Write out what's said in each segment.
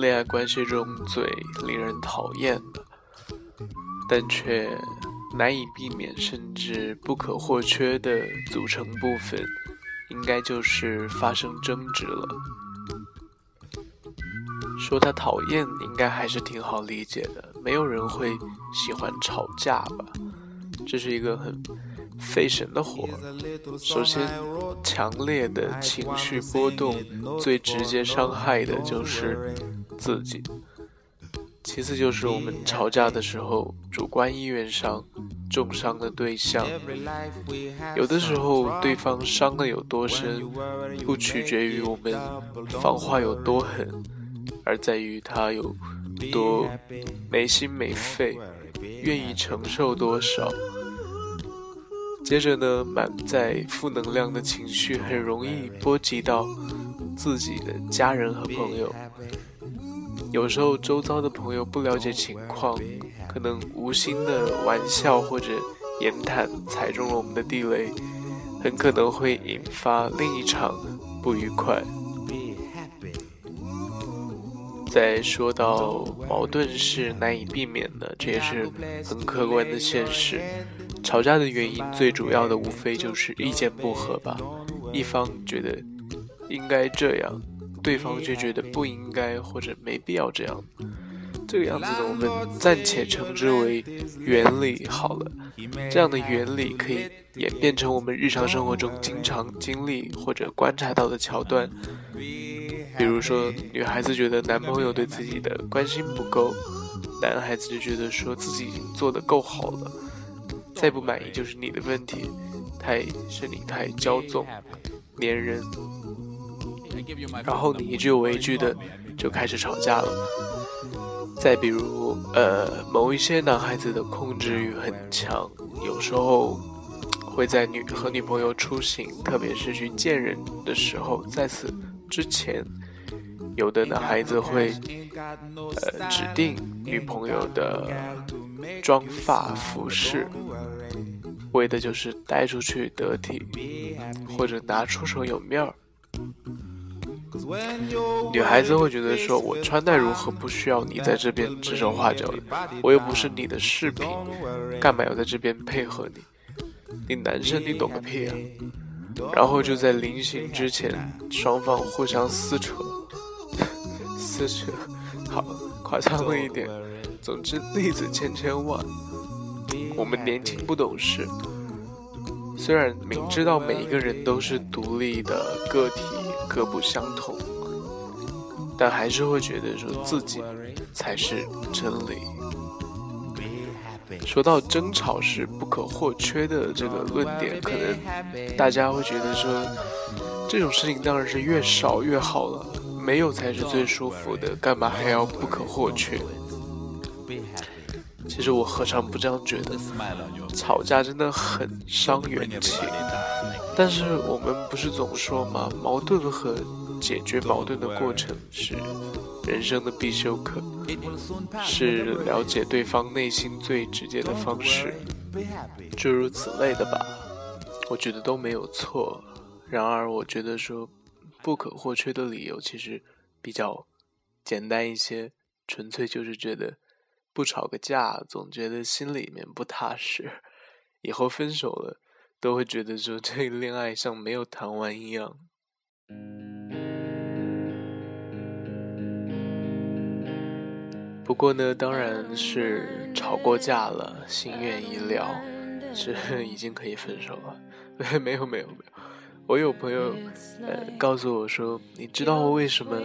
恋爱关系中最令人讨厌的，但却难以避免甚至不可或缺的组成部分，应该就是发生争执了。说他讨厌，应该还是挺好理解的。没有人会喜欢吵架吧？这是一个很费神的活。首先，强烈的情绪波动最直接伤害的就是自己。其次就是我们吵架的时候，主观意愿上重伤的对象。有的时候，对方伤的有多深，不取决于我们防话有多狠。而在于他有多没心没肺，愿意承受多少。接着呢，满载负能量的情绪很容易波及到自己的家人和朋友。有时候周遭的朋友不了解情况，可能无心的玩笑或者言谈踩中了我们的地雷，很可能会引发另一场不愉快。再说到矛盾是难以避免的，这也是很客观的现实。吵架的原因最主要的无非就是意见不合吧，一方觉得应该这样，对方就觉得不应该或者没必要这样。这个样子呢，我们暂且称之为原理好了。这样的原理可以演变成我们日常生活中经常经历或者观察到的桥段。比如说，女孩子觉得男朋友对自己的关心不够，男孩子就觉得说自己已经做得够好了，再不满意就是你的问题，太是你太骄纵、粘人，然后你一句我一句的就开始吵架了。再比如，呃，某一些男孩子的控制欲很强，有时候会在女和女朋友出行，特别是去见人的时候，在此之前。有的男孩子会，呃，指定女朋友的妆发服饰，为的就是带出去得体，或者拿出手有面儿。女孩子会觉得说，我穿戴如何不需要你在这边指手画脚的，我又不是你的饰品，干嘛要在这边配合你？你男生你懂个屁啊！然后就在临行之前，双方互相撕扯。撕扯，好夸张了一点。总之，例子千千万。我们年轻不懂事，虽然明知道每一个人都是独立的个体，各不相同，但还是会觉得说自己才是真理。说到争吵是不可或缺的这个论点，可能大家会觉得说，这种事情当然是越少越好了。没有才是最舒服的，干嘛还要不可或缺？其实我何尝不这样觉得？吵架真的很伤元气，但是我们不是总说吗？矛盾和解决矛盾的过程是人生的必修课，是了解对方内心最直接的方式，诸如此类的吧？我觉得都没有错。然而，我觉得说。不可或缺的理由其实比较简单一些，纯粹就是觉得不吵个架，总觉得心里面不踏实，以后分手了都会觉得说这个恋爱像没有谈完一样。不过呢，当然是吵过架了，心愿已了，是 已经可以分手了。没有，没有，没有。我有朋友，呃，告诉我说：“你知道为什么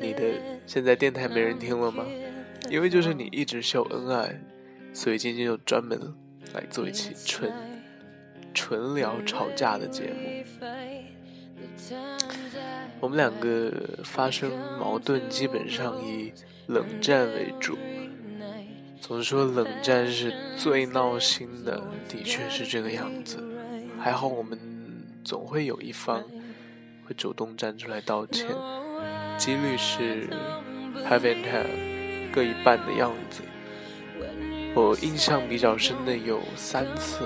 你的现在电台没人听了吗？因为就是你一直秀恩爱，所以今天就专门来做一期纯纯聊吵架的节目。我们两个发生矛盾，基本上以冷战为主。总说冷战是最闹心的，的确是这个样子。还好我们。”总会有一方会主动站出来道歉，几率是 have and have 各一半的样子。我印象比较深的有三次。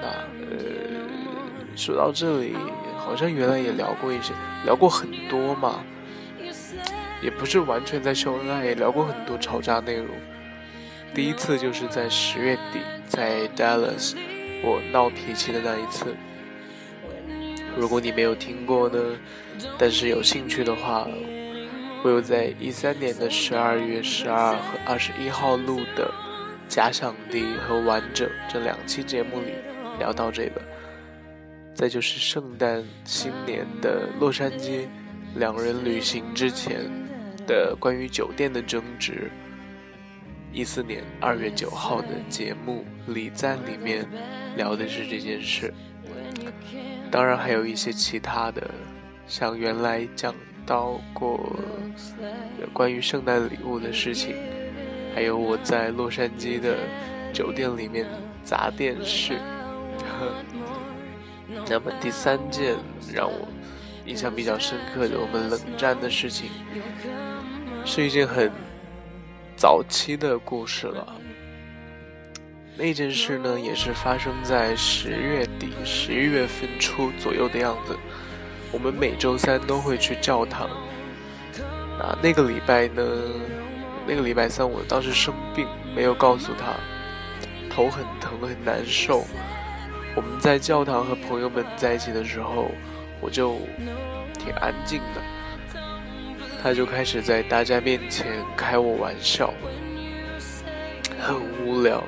那呃，说到这里，好像原来也聊过一些，聊过很多嘛。也不是完全在秀恩爱，也聊过很多吵架内容。第一次就是在十月底，在 Dallas，我闹脾气的那一次。如果你没有听过呢，但是有兴趣的话，我有在一三年的十二月十二和二十一号录的《假想敌》和《完整》这两期节目里聊到这个。再就是圣诞新年的洛杉矶，两人旅行之前的关于酒店的争执。一四年二月九号的节目礼赞里面聊的是这件事，当然还有一些其他的，像原来讲到过关于圣诞礼物的事情，还有我在洛杉矶的酒店里面砸电视。那么第三件让我印象比较深刻的我们冷战的事情，是一件很。早期的故事了。那件事呢，也是发生在十月底、十一月份初左右的样子。我们每周三都会去教堂。啊，那个礼拜呢，那个礼拜三我当时生病，没有告诉他，头很疼，很难受。我们在教堂和朋友们在一起的时候，我就挺安静的。他就开始在大家面前开我玩笑，很无聊。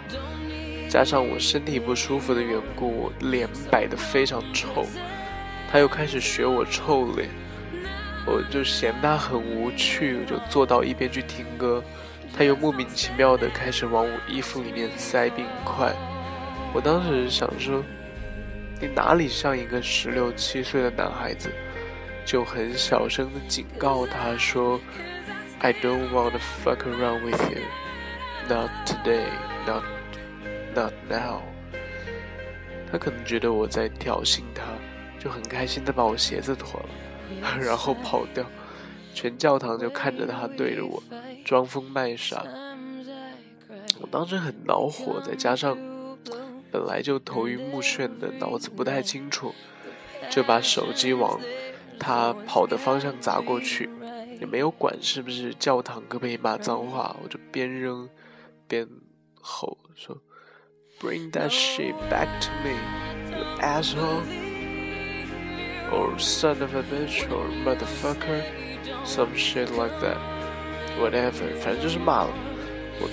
加上我身体不舒服的缘故，我脸摆得非常臭。他又开始学我臭脸，我就嫌他很无趣，我就坐到一边去听歌。他又莫名其妙的开始往我衣服里面塞冰块。我当时想说，你哪里像一个十六七岁的男孩子？就很小声的警告他说：“I don't want to fuck around with you, not today, not, not now。”他可能觉得我在挑衅他，就很开心的把我鞋子脱了，然后跑掉。全教堂就看着他对着我装疯卖傻。我当时很恼火，再加上本来就头晕目眩的，脑子不太清楚，就把手机往。他跑的方向砸过去，也没有管是不是教堂，可不可以骂脏话，我就边扔边吼说：“Bring that shit back to me, you asshole, or son of a bitch, or motherfucker, some shit like that, whatever。”反正就是骂了。我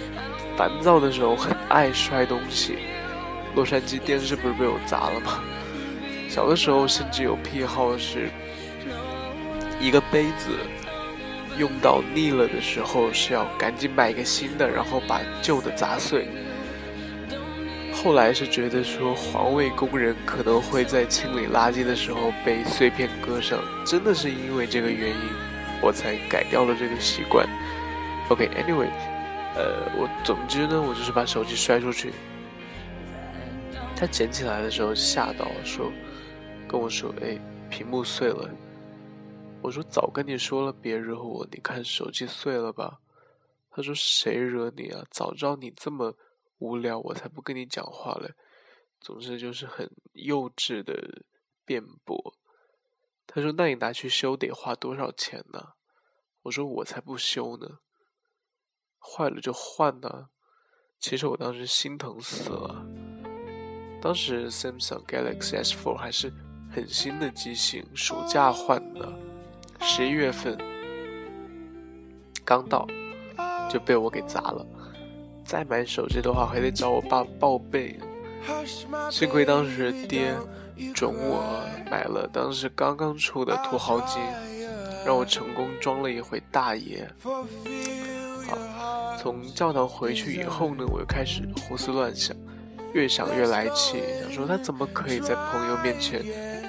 烦躁的时候很爱摔东西，洛杉矶电视不是被我砸了吗？小的时候甚至有癖好是。一个杯子用到腻了的时候，是要赶紧买一个新的，然后把旧的砸碎。后来是觉得说环卫工人可能会在清理垃圾的时候被碎片割伤，真的是因为这个原因，我才改掉了这个习惯。OK，Anyway，呃，我总之呢，我就是把手机摔出去，他捡起来的时候吓到了，说跟我说：“哎，屏幕碎了。”我说早跟你说了别惹我，你看手机碎了吧？他说谁惹你啊？早知道你这么无聊，我才不跟你讲话嘞。总之就是很幼稚的辩驳。他说那你拿去修得花多少钱呢？我说我才不修呢，坏了就换呢。其实我当时心疼死了。当时 Samsung Galaxy S4 还是很新的机型，暑假换的。十一月份刚到，就被我给砸了。再买手机的话，还得找我爸报备。幸亏当时爹准我买了当时刚刚出的土豪金，让我成功装了一回大爷。好，从教堂回去以后呢，我又开始胡思乱想，越想越来气，想说他怎么可以在朋友面前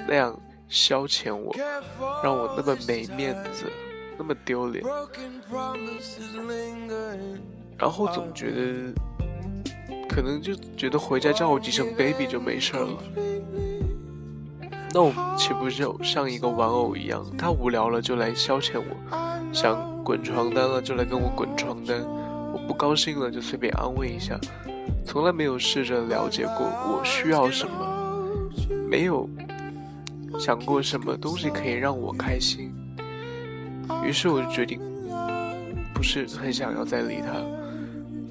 那样。消遣我，让我那么没面子，那么丢脸，然后总觉得，可能就觉得回家叫我几声 baby 就没事了。那我岂不就像一个玩偶一样？他无聊了就来消遣我，想滚床单了就来跟我滚床单，我不高兴了就随便安慰一下，从来没有试着了解过我需要什么，没有。想过什么东西可以让我开心，于是我就决定不是很想要再理他。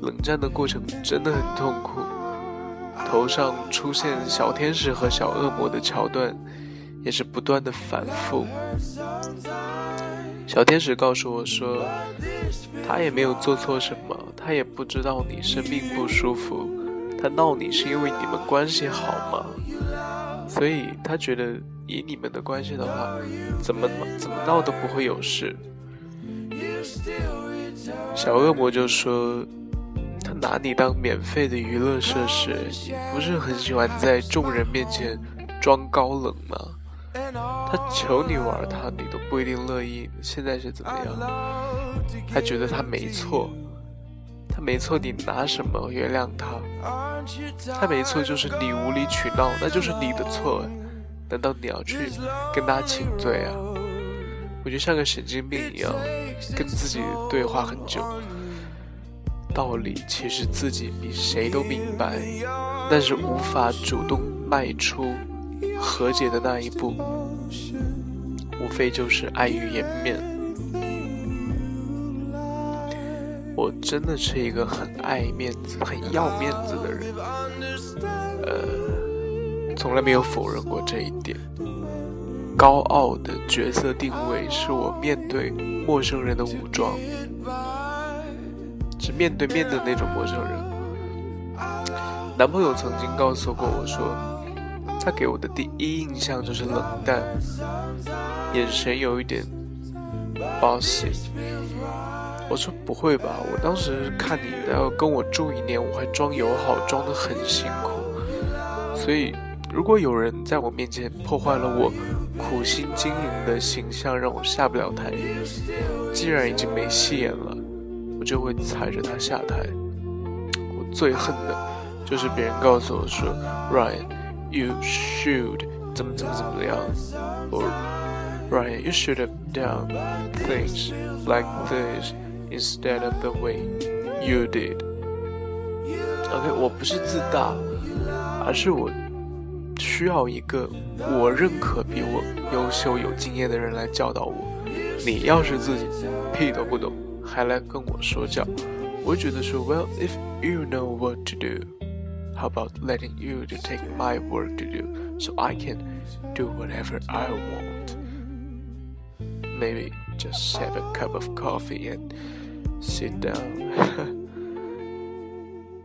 冷战的过程真的很痛苦，头上出现小天使和小恶魔的桥段，也是不断的反复。小天使告诉我说，他也没有做错什么，他也不知道你生病不舒服，他闹你是因为你们关系好吗？所以他觉得以你们的关系的话，怎么怎么闹都不会有事。小恶魔就说。他拿你当免费的娱乐设施，你不是很喜欢在众人面前装高冷吗？他求你玩他，你都不一定乐意。现在是怎么样？他觉得他没错，他没错，你拿什么原谅他？他没错，就是你无理取闹，那就是你的错。难道你要去跟他请罪啊？我就像个神经病一样，跟自己对话很久。道理其实自己比谁都明白，但是无法主动迈出和解的那一步，无非就是碍于颜面。我真的是一个很爱面子、很要面子的人，呃，从来没有否认过这一点。高傲的角色定位是我面对陌生人的武装。是面对面的那种陌生人。男朋友曾经告诉过我说，他给我的第一印象就是冷淡，眼神有一点 bossy。我说不会吧，我当时看你要跟我住一年，我还装友好，装得很辛苦。所以，如果有人在我面前破坏了我苦心经营的形象，让我下不了台，既然已经没戏演了。我就会踩着他下台。我最恨的就是别人告诉我说，Ryan，you should 怎么怎么怎么样，or Ryan，you should have done things like this instead of the way you did。OK，我不是自大，而是我需要一个我认可比我优秀、有经验的人来教导我。你要是自己屁都不懂。还来跟我说教，我觉得说，Well, if you know what to do, how about letting you to take my work to do, so I can do whatever I want? Maybe just have a cup of coffee and sit down.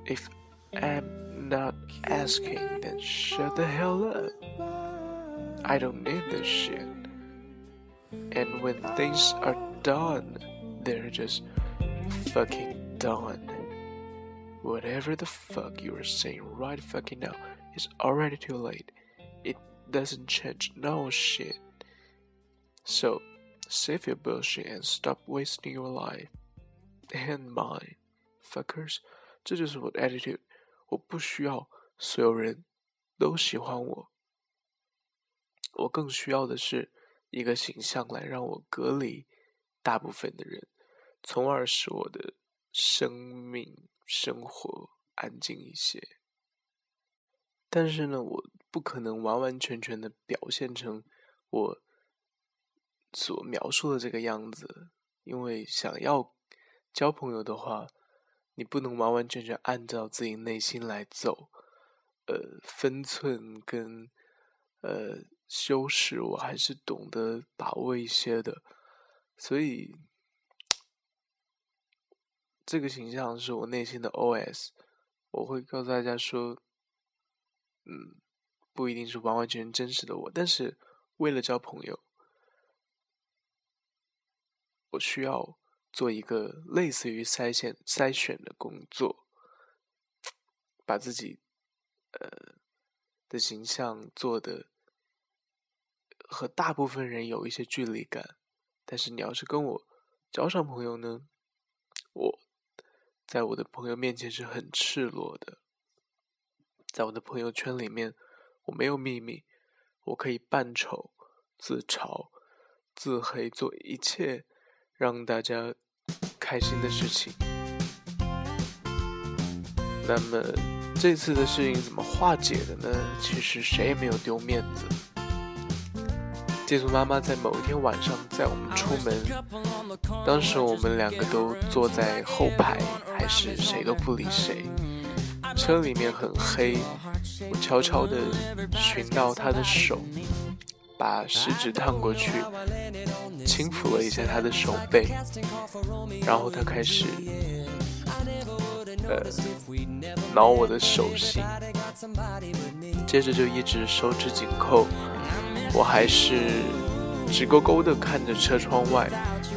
if I'm not asking, then shut the hell up. I don't need this shit. And when things are done, they're just fucking done. Whatever the fuck you are saying right fucking now is already too late. It doesn't change no shit. So, save your bullshit and stop wasting your life and mine, fuckers. 这就是我的 attitude。我不需要所有人都喜欢我，我更需要的是一个形象来让我隔离大部分的人。从而使我的生命生活安静一些。但是呢，我不可能完完全全的表现成我所描述的这个样子，因为想要交朋友的话，你不能完完全全按照自己内心来走。呃，分寸跟呃修饰，我还是懂得把握一些的，所以。这个形象是我内心的 OS，我会告诉大家说，嗯，不一定是完完全全真实的我，但是为了交朋友，我需要做一个类似于筛选筛选的工作，把自己呃的形象做的和大部分人有一些距离感，但是你要是跟我交上朋友呢，我。在我的朋友面前是很赤裸的，在我的朋友圈里面，我没有秘密，我可以扮丑、自嘲、自黑，做一切让大家开心的事情。那么这次的事情怎么化解的呢？其实谁也没有丢面子。寄宿妈妈在某一天晚上载我们出门，当时我们两个都坐在后排，还是谁都不理谁。车里面很黑，我悄悄地寻到她的手，把食指探过去，轻抚了一下他的手背，然后他开始，呃，挠我的手心，接着就一直手指紧扣，我还是直勾勾地看着车窗外，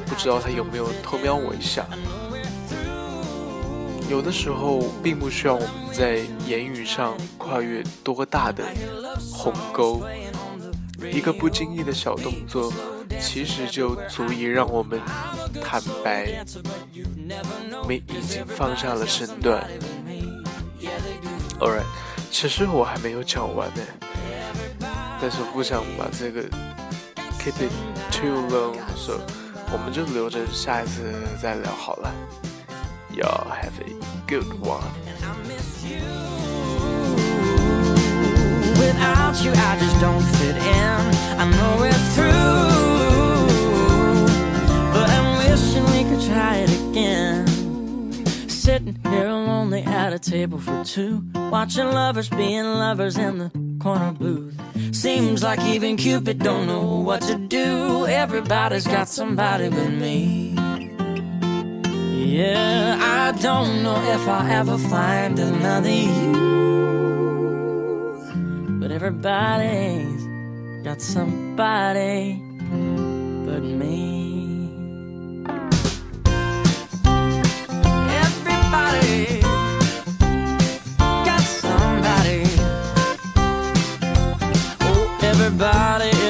不知道他有没有偷瞄我一下。有的时候，并不需要我们在言语上跨越多大的鸿沟，一个不经意的小动作，其实就足以让我们坦白，我们已经放下了身段。Alright，其实我还没有讲完呢，但是我不想把这个 keep it too long，所以我们就留着下一次再聊好了。Y'all have a good one. Without you, I just don't fit in. I know we're through, but I'm wishing we could try it again. Sitting here lonely at a table for two, watching lovers being lovers in the corner booth. Seems like even Cupid don't know what to do. Everybody's got somebody but me. Yeah, I don't know if I'll ever find another you everybody's got somebody but me. Everybody got somebody. Oh, everybody.